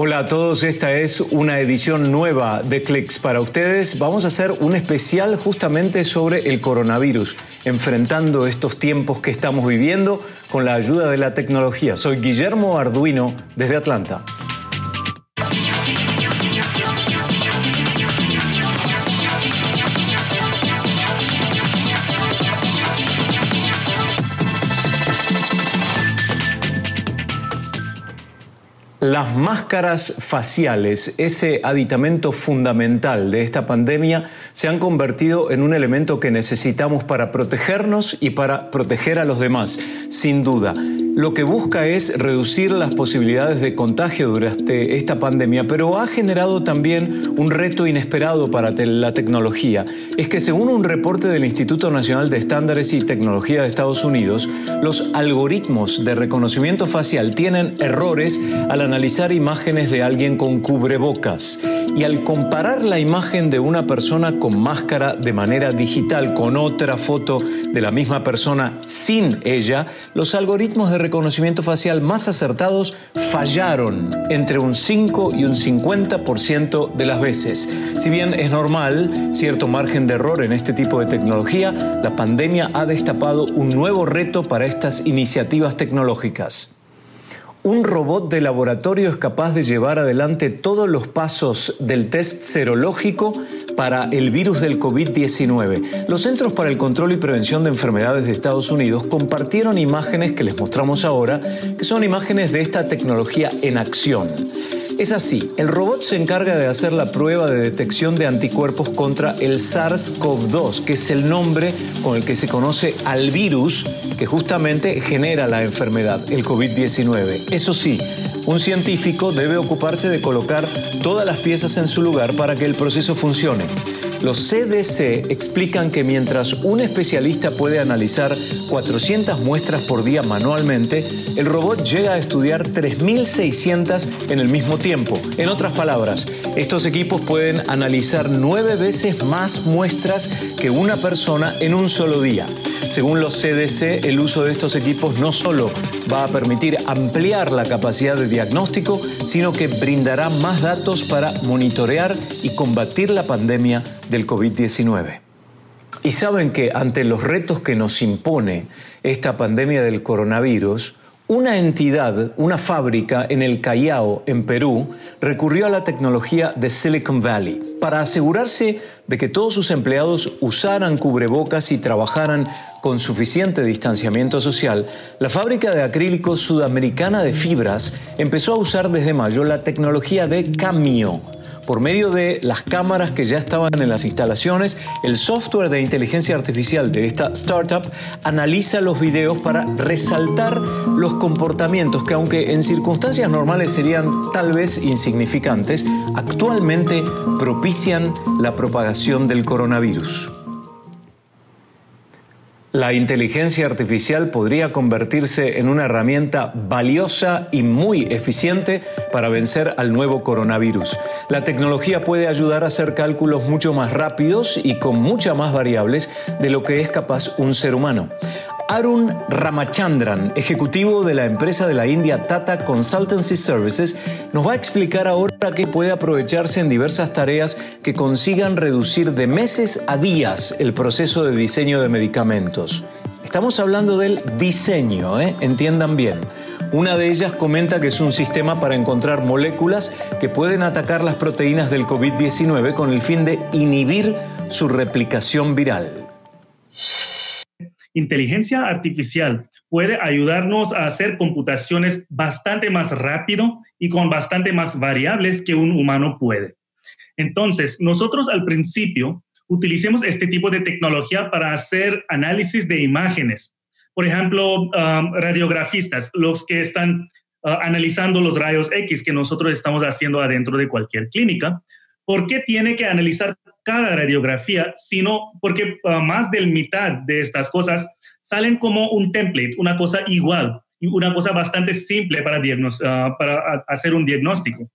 Hola a todos, esta es una edición nueva de Clicks para ustedes. Vamos a hacer un especial justamente sobre el coronavirus, enfrentando estos tiempos que estamos viviendo con la ayuda de la tecnología. Soy Guillermo Arduino desde Atlanta. Las máscaras faciales, ese aditamento fundamental de esta pandemia, se han convertido en un elemento que necesitamos para protegernos y para proteger a los demás, sin duda lo que busca es reducir las posibilidades de contagio durante esta pandemia, pero ha generado también un reto inesperado para la tecnología. Es que según un reporte del Instituto Nacional de Estándares y Tecnología de Estados Unidos, los algoritmos de reconocimiento facial tienen errores al analizar imágenes de alguien con cubrebocas y al comparar la imagen de una persona con máscara de manera digital con otra foto de la misma persona sin ella, los algoritmos de reconocimiento facial más acertados fallaron entre un 5 y un 50% de las veces. Si bien es normal cierto margen de error en este tipo de tecnología, la pandemia ha destapado un nuevo reto para estas iniciativas tecnológicas un robot de laboratorio es capaz de llevar adelante todos los pasos del test serológico para el virus del COVID-19. Los Centros para el Control y Prevención de Enfermedades de Estados Unidos compartieron imágenes que les mostramos ahora, que son imágenes de esta tecnología en acción. Es así, el robot se encarga de hacer la prueba de detección de anticuerpos contra el SARS-CoV-2, que es el nombre con el que se conoce al virus que justamente genera la enfermedad, el COVID-19. Eso sí, un científico debe ocuparse de colocar todas las piezas en su lugar para que el proceso funcione. Los CDC explican que mientras un especialista puede analizar 400 muestras por día manualmente, el robot llega a estudiar 3.600 en el mismo tiempo. En otras palabras, estos equipos pueden analizar nueve veces más muestras que una persona en un solo día. Según los CDC, el uso de estos equipos no solo va a permitir ampliar la capacidad de diagnóstico, sino que brindará más datos para monitorear y combatir la pandemia del COVID-19. Y saben que ante los retos que nos impone esta pandemia del coronavirus, una entidad, una fábrica en el Callao, en Perú, recurrió a la tecnología de Silicon Valley para asegurarse de que todos sus empleados usaran cubrebocas y trabajaran con suficiente distanciamiento social. La fábrica de acrílicos sudamericana de fibras empezó a usar desde mayo la tecnología de Camio por medio de las cámaras que ya estaban en las instalaciones, el software de inteligencia artificial de esta startup analiza los videos para resaltar los comportamientos que aunque en circunstancias normales serían tal vez insignificantes, actualmente propician la propagación del coronavirus. La inteligencia artificial podría convertirse en una herramienta valiosa y muy eficiente para vencer al nuevo coronavirus. La tecnología puede ayudar a hacer cálculos mucho más rápidos y con muchas más variables de lo que es capaz un ser humano. Arun Ramachandran, ejecutivo de la empresa de la India Tata Consultancy Services, nos va a explicar ahora que puede aprovecharse en diversas tareas que consigan reducir de meses a días el proceso de diseño de medicamentos. Estamos hablando del diseño, ¿eh? entiendan bien. Una de ellas comenta que es un sistema para encontrar moléculas que pueden atacar las proteínas del COVID-19 con el fin de inhibir su replicación viral inteligencia artificial puede ayudarnos a hacer computaciones bastante más rápido y con bastante más variables que un humano puede. Entonces, nosotros al principio utilicemos este tipo de tecnología para hacer análisis de imágenes. Por ejemplo, um, radiografistas, los que están uh, analizando los rayos X que nosotros estamos haciendo adentro de cualquier clínica. ¿Por qué tiene que analizar cada radiografía, sino porque uh, más del mitad de estas cosas salen como un template, una cosa igual, una cosa bastante simple para, uh, para hacer un diagnóstico.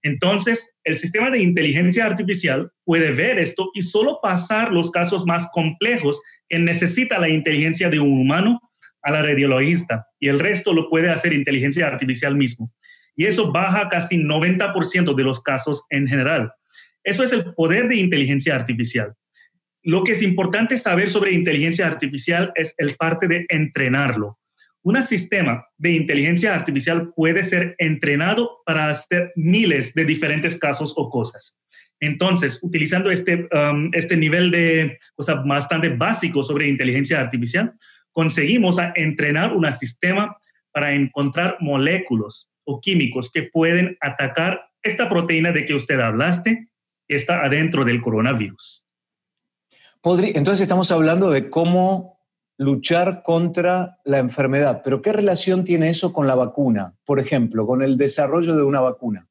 Entonces, el sistema de inteligencia artificial puede ver esto y solo pasar los casos más complejos que necesita la inteligencia de un humano a la radiologista y el resto lo puede hacer inteligencia artificial mismo. y eso baja casi 90% de los casos en general. Eso es el poder de inteligencia artificial. Lo que es importante saber sobre inteligencia artificial es el parte de entrenarlo. Un sistema de inteligencia artificial puede ser entrenado para hacer miles de diferentes casos o cosas. Entonces, utilizando este, um, este nivel de cosa bastante básico sobre inteligencia artificial, conseguimos entrenar un sistema para encontrar moléculas o químicos que pueden atacar esta proteína de que usted hablaste, está adentro del coronavirus. Entonces estamos hablando de cómo luchar contra la enfermedad, pero ¿qué relación tiene eso con la vacuna? Por ejemplo, con el desarrollo de una vacuna.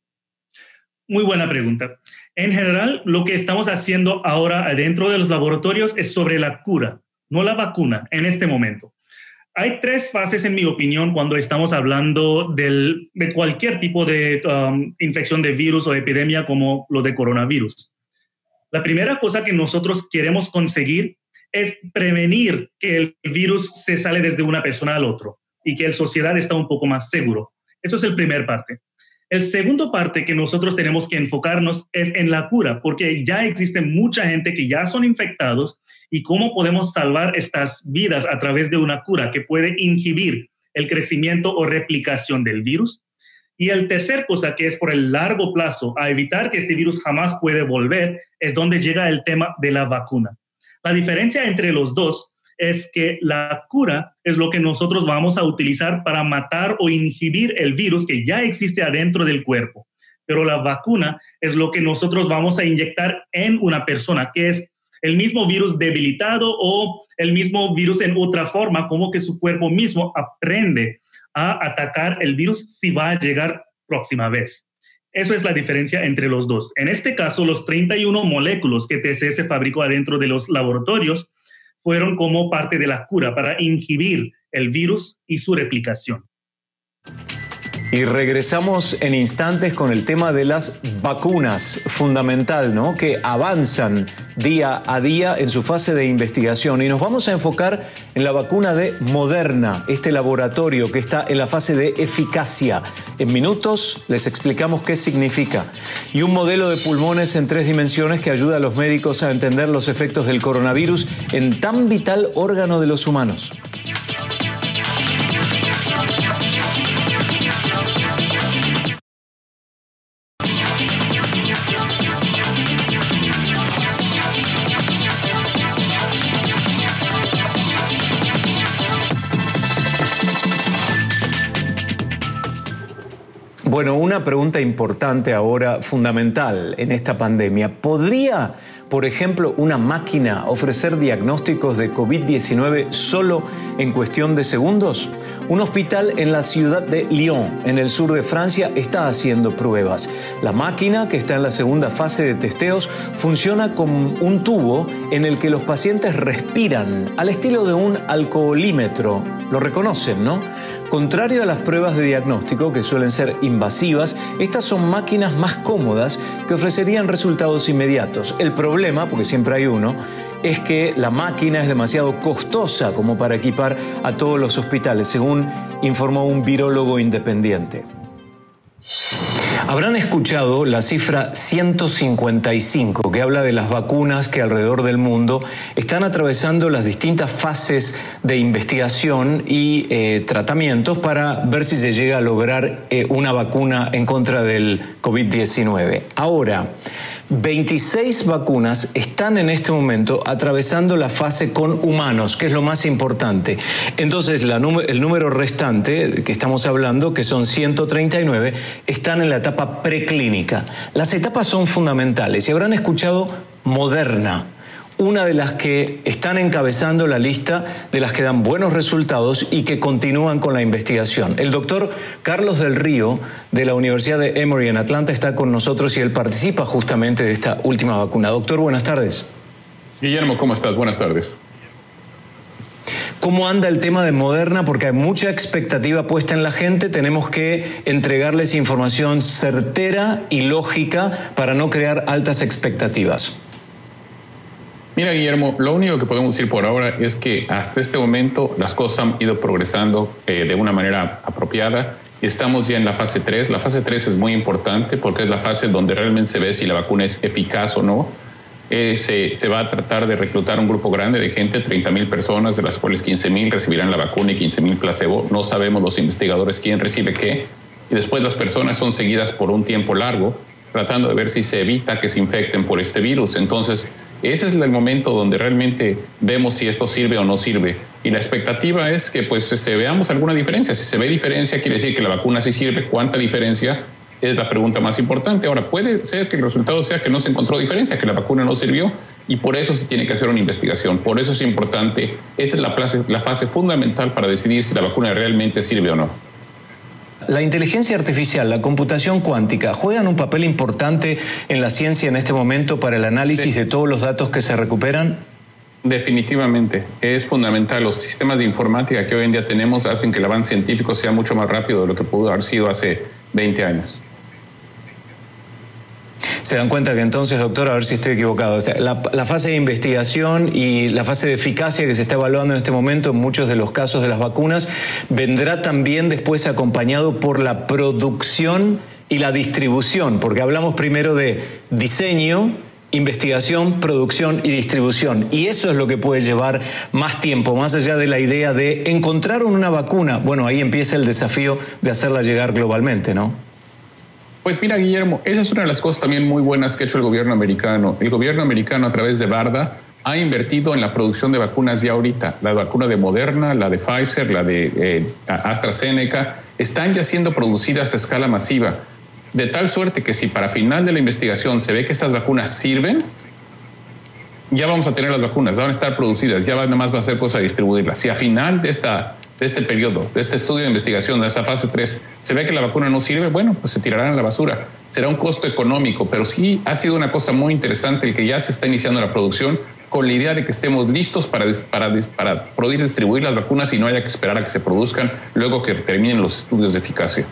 Muy buena pregunta. En general, lo que estamos haciendo ahora dentro de los laboratorios es sobre la cura, no la vacuna en este momento. Hay tres fases, en mi opinión, cuando estamos hablando de cualquier tipo de um, infección de virus o epidemia como lo de coronavirus. La primera cosa que nosotros queremos conseguir es prevenir que el virus se sale desde una persona al otro y que la sociedad está un poco más seguro. Eso es el primer parte. El segundo parte que nosotros tenemos que enfocarnos es en la cura, porque ya existe mucha gente que ya son infectados y cómo podemos salvar estas vidas a través de una cura que puede inhibir el crecimiento o replicación del virus. Y el tercer cosa que es por el largo plazo, a evitar que este virus jamás puede volver, es donde llega el tema de la vacuna. La diferencia entre los dos es que la cura es lo que nosotros vamos a utilizar para matar o inhibir el virus que ya existe adentro del cuerpo. Pero la vacuna es lo que nosotros vamos a inyectar en una persona, que es el mismo virus debilitado o el mismo virus en otra forma, como que su cuerpo mismo aprende a atacar el virus si va a llegar próxima vez. Eso es la diferencia entre los dos. En este caso, los 31 moléculas que TCS fabricó adentro de los laboratorios fueron como parte de la cura para inhibir el virus y su replicación. Y regresamos en instantes con el tema de las vacunas, fundamental, ¿no? Que avanzan día a día en su fase de investigación. Y nos vamos a enfocar en la vacuna de Moderna, este laboratorio que está en la fase de eficacia. En minutos les explicamos qué significa. Y un modelo de pulmones en tres dimensiones que ayuda a los médicos a entender los efectos del coronavirus en tan vital órgano de los humanos. Bueno, una pregunta importante ahora, fundamental en esta pandemia. ¿Podría, por ejemplo, una máquina ofrecer diagnósticos de COVID-19 solo en cuestión de segundos? Un hospital en la ciudad de Lyon, en el sur de Francia, está haciendo pruebas. La máquina, que está en la segunda fase de testeos, funciona con un tubo en el que los pacientes respiran, al estilo de un alcoholímetro. Lo reconocen, ¿no? Contrario a las pruebas de diagnóstico, que suelen ser invasivas, estas son máquinas más cómodas que ofrecerían resultados inmediatos. El problema, porque siempre hay uno, es que la máquina es demasiado costosa como para equipar a todos los hospitales, según informó un virólogo independiente. Habrán escuchado la cifra 155 que habla de las vacunas que alrededor del mundo están atravesando las distintas fases de investigación y eh, tratamientos para ver si se llega a lograr eh, una vacuna en contra del COVID-19. Ahora, 26 vacunas están en este momento atravesando la fase con humanos, que es lo más importante. Entonces, el número restante que estamos hablando, que son 139, están en la etapa preclínica. Las etapas son fundamentales y habrán escuchado Moderna una de las que están encabezando la lista de las que dan buenos resultados y que continúan con la investigación. El doctor Carlos del Río de la Universidad de Emory en Atlanta está con nosotros y él participa justamente de esta última vacuna. Doctor, buenas tardes. Guillermo, ¿cómo estás? Buenas tardes. ¿Cómo anda el tema de Moderna? Porque hay mucha expectativa puesta en la gente. Tenemos que entregarles información certera y lógica para no crear altas expectativas. Mira, Guillermo, lo único que podemos decir por ahora es que hasta este momento las cosas han ido progresando eh, de una manera apropiada Estamos ya en la fase 3. La fase 3 es muy importante porque es la fase donde realmente se ve si la vacuna es eficaz o no. Eh, se, se, va a tratar de reclutar un grupo grande de gente, 30 mil personas, de las cuales 15 mil recibirán la vacuna y 15 mil placebo. No sabemos los investigadores quién recibe qué. Y después las personas son seguidas por un tiempo largo, tratando de ver si se evita que se infecten por este virus. Entonces, ese es el momento donde realmente vemos si esto sirve o no sirve. Y la expectativa es que pues este, veamos alguna diferencia. Si se ve diferencia, quiere decir que la vacuna sí sirve. ¿Cuánta diferencia? Es la pregunta más importante. Ahora, puede ser que el resultado sea que no se encontró diferencia, que la vacuna no sirvió y por eso se tiene que hacer una investigación. Por eso es importante. Esa es la fase, la fase fundamental para decidir si la vacuna realmente sirve o no. La inteligencia artificial, la computación cuántica, ¿juegan un papel importante en la ciencia en este momento para el análisis de todos los datos que se recuperan? Definitivamente, es fundamental. Los sistemas de informática que hoy en día tenemos hacen que el avance científico sea mucho más rápido de lo que pudo haber sido hace 20 años. Se dan cuenta que entonces, doctor, a ver si estoy equivocado, la, fase de investigación y la fase de eficacia que se está evaluando en este momento en muchos de los casos de las vacunas vendrá también después acompañado por la producción y la distribución, porque hablamos primero de diseño, investigación, producción y distribución. Y eso es lo que puede llevar más tiempo, más allá de la idea de encontrar una vacuna. Bueno, ahí empieza el desafío de hacerla llegar globalmente, ¿no? Pues mira, Guillermo, esa es una de las cosas también muy buenas que ha hecho el gobierno americano. El gobierno americano a través de Barda ha invertido en la producción de vacunas ya ahorita. La vacuna de Moderna, la de Pfizer, la de eh, AstraZeneca, están ya siendo producidas a escala masiva. De tal suerte que si para final de la investigación se ve que estas vacunas sirven, ya vamos a tener las vacunas, van a estar producidas, ya nada más va a ser cosa de distribuirlas. Si a final de esta de este periodo, de este estudio de investigación, de esa fase 3, se ve que la vacuna no sirve, bueno, pues se tirarán a la basura. Será un costo económico, pero sí ha sido una cosa muy interesante el que ya se está iniciando la producción con la idea de que estemos listos para, para, para poder distribuir las vacunas y no haya que esperar a que se produzcan luego que terminen los estudios de eficacia.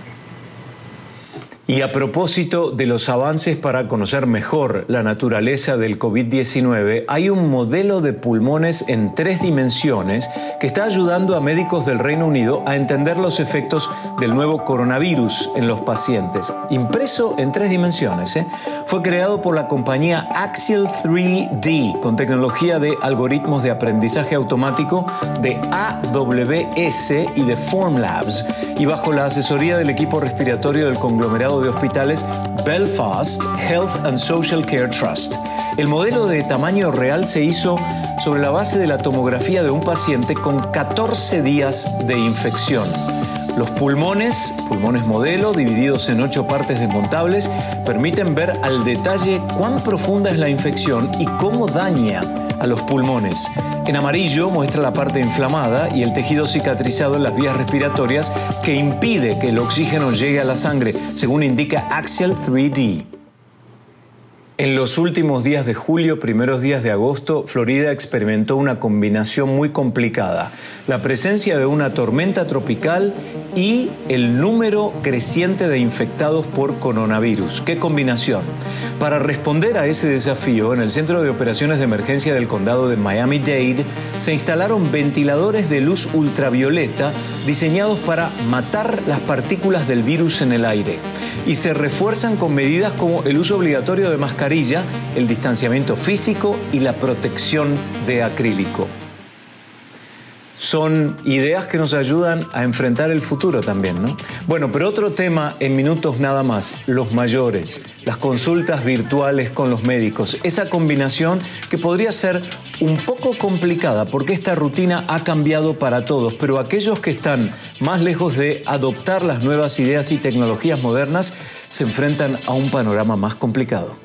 Y a propósito de los avances para conocer mejor la naturaleza del COVID-19, hay un modelo de pulmones en tres dimensiones que está ayudando a médicos del Reino Unido a entender los efectos del nuevo coronavirus en los pacientes. Impreso en tres dimensiones, ¿eh? fue creado por la compañía Axial 3D con tecnología de algoritmos de aprendizaje automático de AWS y de Formlabs y bajo la asesoría del equipo respiratorio del conglomerado de hospitales Belfast Health and Social Care Trust. El modelo de tamaño real se hizo sobre la base de la tomografía de un paciente con 14 días de infección. Los pulmones, pulmones modelo, divididos en ocho partes desmontables, permiten ver al detalle cuán profunda es la infección y cómo daña a los pulmones. En amarillo muestra la parte inflamada y el tejido cicatrizado en las vías respiratorias que impide que el oxígeno llegue a la sangre, según indica Axial 3D. En los últimos días de julio, primeros días de agosto, Florida experimentó una combinación muy complicada. La presencia de una tormenta tropical y el número creciente de infectados por coronavirus. ¿Qué combinación? Para responder a ese desafío, en el Centro de Operaciones de Emergencia del Condado de Miami-Dade se instalaron ventiladores de luz ultravioleta diseñados para matar las partículas del virus en el aire y se refuerzan con medidas como el uso obligatorio de el distanciamiento físico y la protección de acrílico. Son ideas que nos ayudan a enfrentar el futuro también, ¿no? Bueno, pero otro tema en minutos nada más, los mayores, las consultas virtuales con los médicos, esa combinación que podría ser un poco complicada porque esta rutina ha cambiado para todos, pero aquellos que están más lejos de adoptar las nuevas ideas y tecnologías modernas se enfrentan a un panorama más complicado.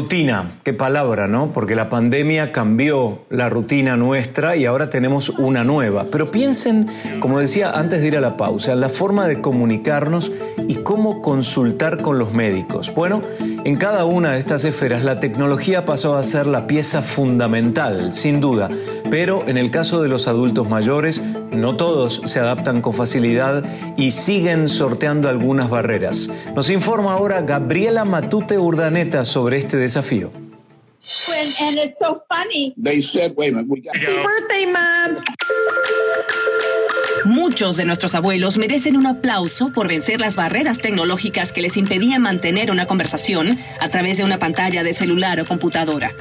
Rutina, qué palabra, ¿no? Porque la pandemia cambió la rutina nuestra y ahora tenemos una nueva. Pero piensen, como decía antes de ir a la pausa, la forma de comunicarnos y cómo consultar con los médicos. Bueno, en cada una de estas esferas la tecnología pasó a ser la pieza fundamental, sin duda. Pero en el caso de los adultos mayores, no todos se adaptan con facilidad y siguen sorteando algunas barreras. Nos informa ahora Gabriela Matute Urdaneta sobre este desafío. and it's so funny. They said, wait a minute, we got Happy birthday, mom. Muchos de nuestros abuelos merecen un aplauso por vencer las barreras tecnológicas que les impedían mantener una conversación a través de una pantalla de celular o computadora.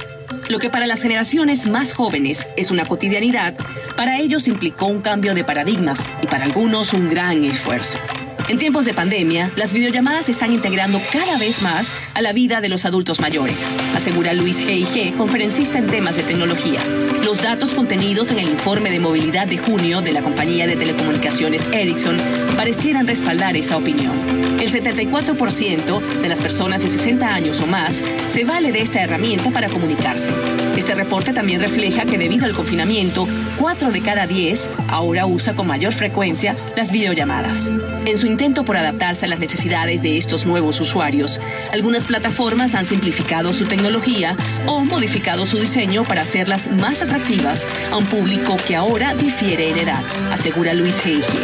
Lo que para las generaciones más jóvenes es una cotidianidad, para ellos implicó un cambio de paradigmas y para algunos un gran esfuerzo. En tiempos de pandemia, las videollamadas se están integrando cada vez más a la vida de los adultos mayores, asegura Luis G.I.G., conferencista en temas de tecnología. Los datos contenidos en el informe de movilidad de junio de la compañía de telecomunicaciones Ericsson parecieran respaldar esa opinión. El 74% de las personas de 60 años o más se vale de esta herramienta para comunicarse. Este reporte también refleja que debido al confinamiento, 4 de cada 10 ahora usa con mayor frecuencia las videollamadas. En su intento por adaptarse a las necesidades de estos nuevos usuarios, algunas plataformas han simplificado su tecnología o modificado su diseño para hacerlas más atractivas a un público que ahora difiere en edad, asegura Luis Heige.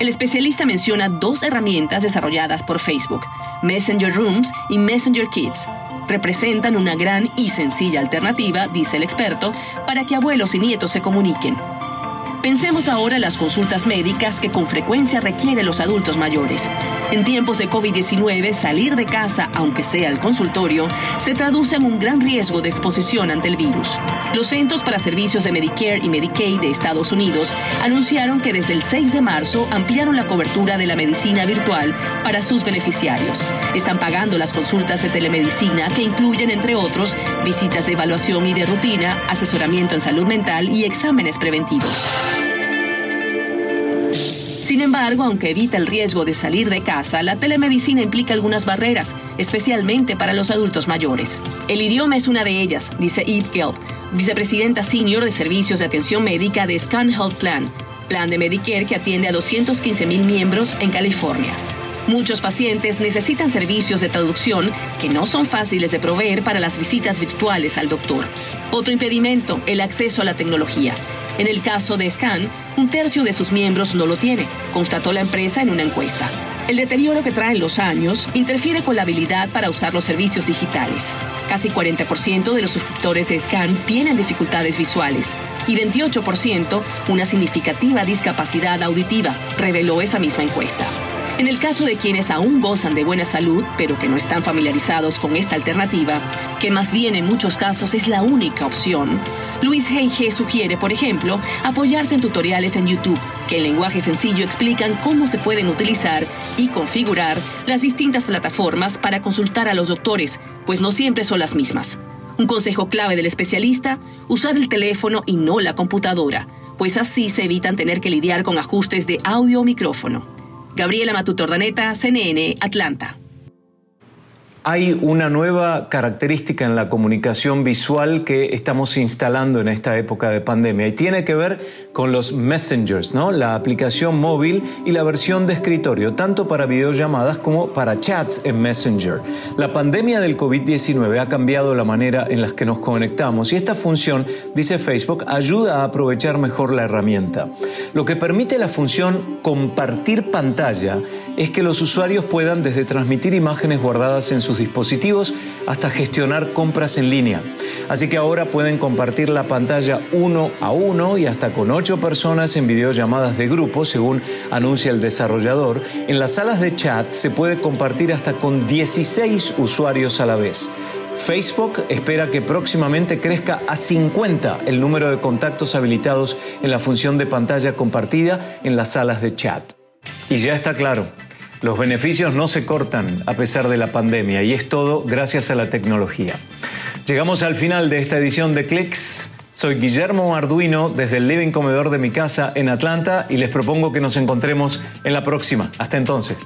El especialista menciona dos herramientas desarrolladas por Facebook, Messenger Rooms y Messenger Kids. Representan una gran y sencilla alternativa, dice el experto, para que abuelos y nietos se comuniquen. Pensemos ahora las consultas médicas que con frecuencia requieren los adultos mayores. En tiempos de COVID-19, salir de casa, aunque sea al consultorio, se traduce en un gran riesgo de exposición ante el virus. Los Centros para Servicios de Medicare y Medicaid de Estados Unidos anunciaron que desde el 6 de marzo ampliaron la cobertura de la medicina virtual para sus beneficiarios. Están pagando las consultas de telemedicina que incluyen, entre otros, visitas de evaluación y de rutina, asesoramiento en salud mental y exámenes preventivos. Sin embargo, aunque evita el riesgo de salir de casa, la telemedicina implica algunas barreras, especialmente para los adultos mayores. El idioma es una de ellas, dice Eve Gelb, vicepresidenta senior de servicios de atención médica de Scan Health Plan, plan de Medicare que atiende a 215 mil miembros en California. Muchos pacientes necesitan servicios de traducción que no son fáciles de proveer para las visitas virtuales al doctor. Otro impedimento, el acceso a la tecnología. En el caso de Scan, un tercio de sus miembros no lo tiene, constató la empresa en una encuesta. El deterioro que traen los años interfiere con la habilidad para usar los servicios digitales. Casi 40% de los suscriptores de Scan tienen dificultades visuales y 28% una significativa discapacidad auditiva, reveló esa misma encuesta. En el caso de quienes aún gozan de buena salud, pero que no están familiarizados con esta alternativa, que más bien en muchos casos es la única opción, Luis Heige sugiere, por ejemplo, apoyarse en tutoriales en YouTube que en lenguaje sencillo explican cómo se pueden utilizar y configurar las distintas plataformas para consultar a los doctores, pues no siempre son las mismas. Un consejo clave del especialista, usar el teléfono y no la computadora, pues así se evitan tener que lidiar con ajustes de audio o micrófono. Gabriela Matutordaneta, CNN, Atlanta. Hay una nueva característica en la comunicación visual que estamos instalando en esta época de pandemia y tiene que ver con los messengers, ¿no? La aplicación móvil y la versión de escritorio, tanto para videollamadas como para chats en Messenger. La pandemia del COVID-19 ha cambiado la manera en la que nos conectamos y esta función, dice Facebook, ayuda a aprovechar mejor la herramienta. Lo que permite la función compartir pantalla es que los usuarios puedan desde transmitir imágenes guardadas en dispositivos hasta gestionar compras en línea. Así que ahora pueden compartir la pantalla uno a uno y hasta con ocho personas en videollamadas de grupo, según anuncia el desarrollador. En las salas de chat se puede compartir hasta con 16 usuarios a la vez. Facebook espera que próximamente crezca a 50 el número de contactos habilitados en la función de pantalla compartida en las salas de chat. Y ya está claro, los beneficios no se cortan a pesar de la pandemia y es todo gracias a la tecnología. Llegamos al final de esta edición de Clicks. Soy Guillermo Arduino desde el living comedor de mi casa en Atlanta y les propongo que nos encontremos en la próxima. Hasta entonces.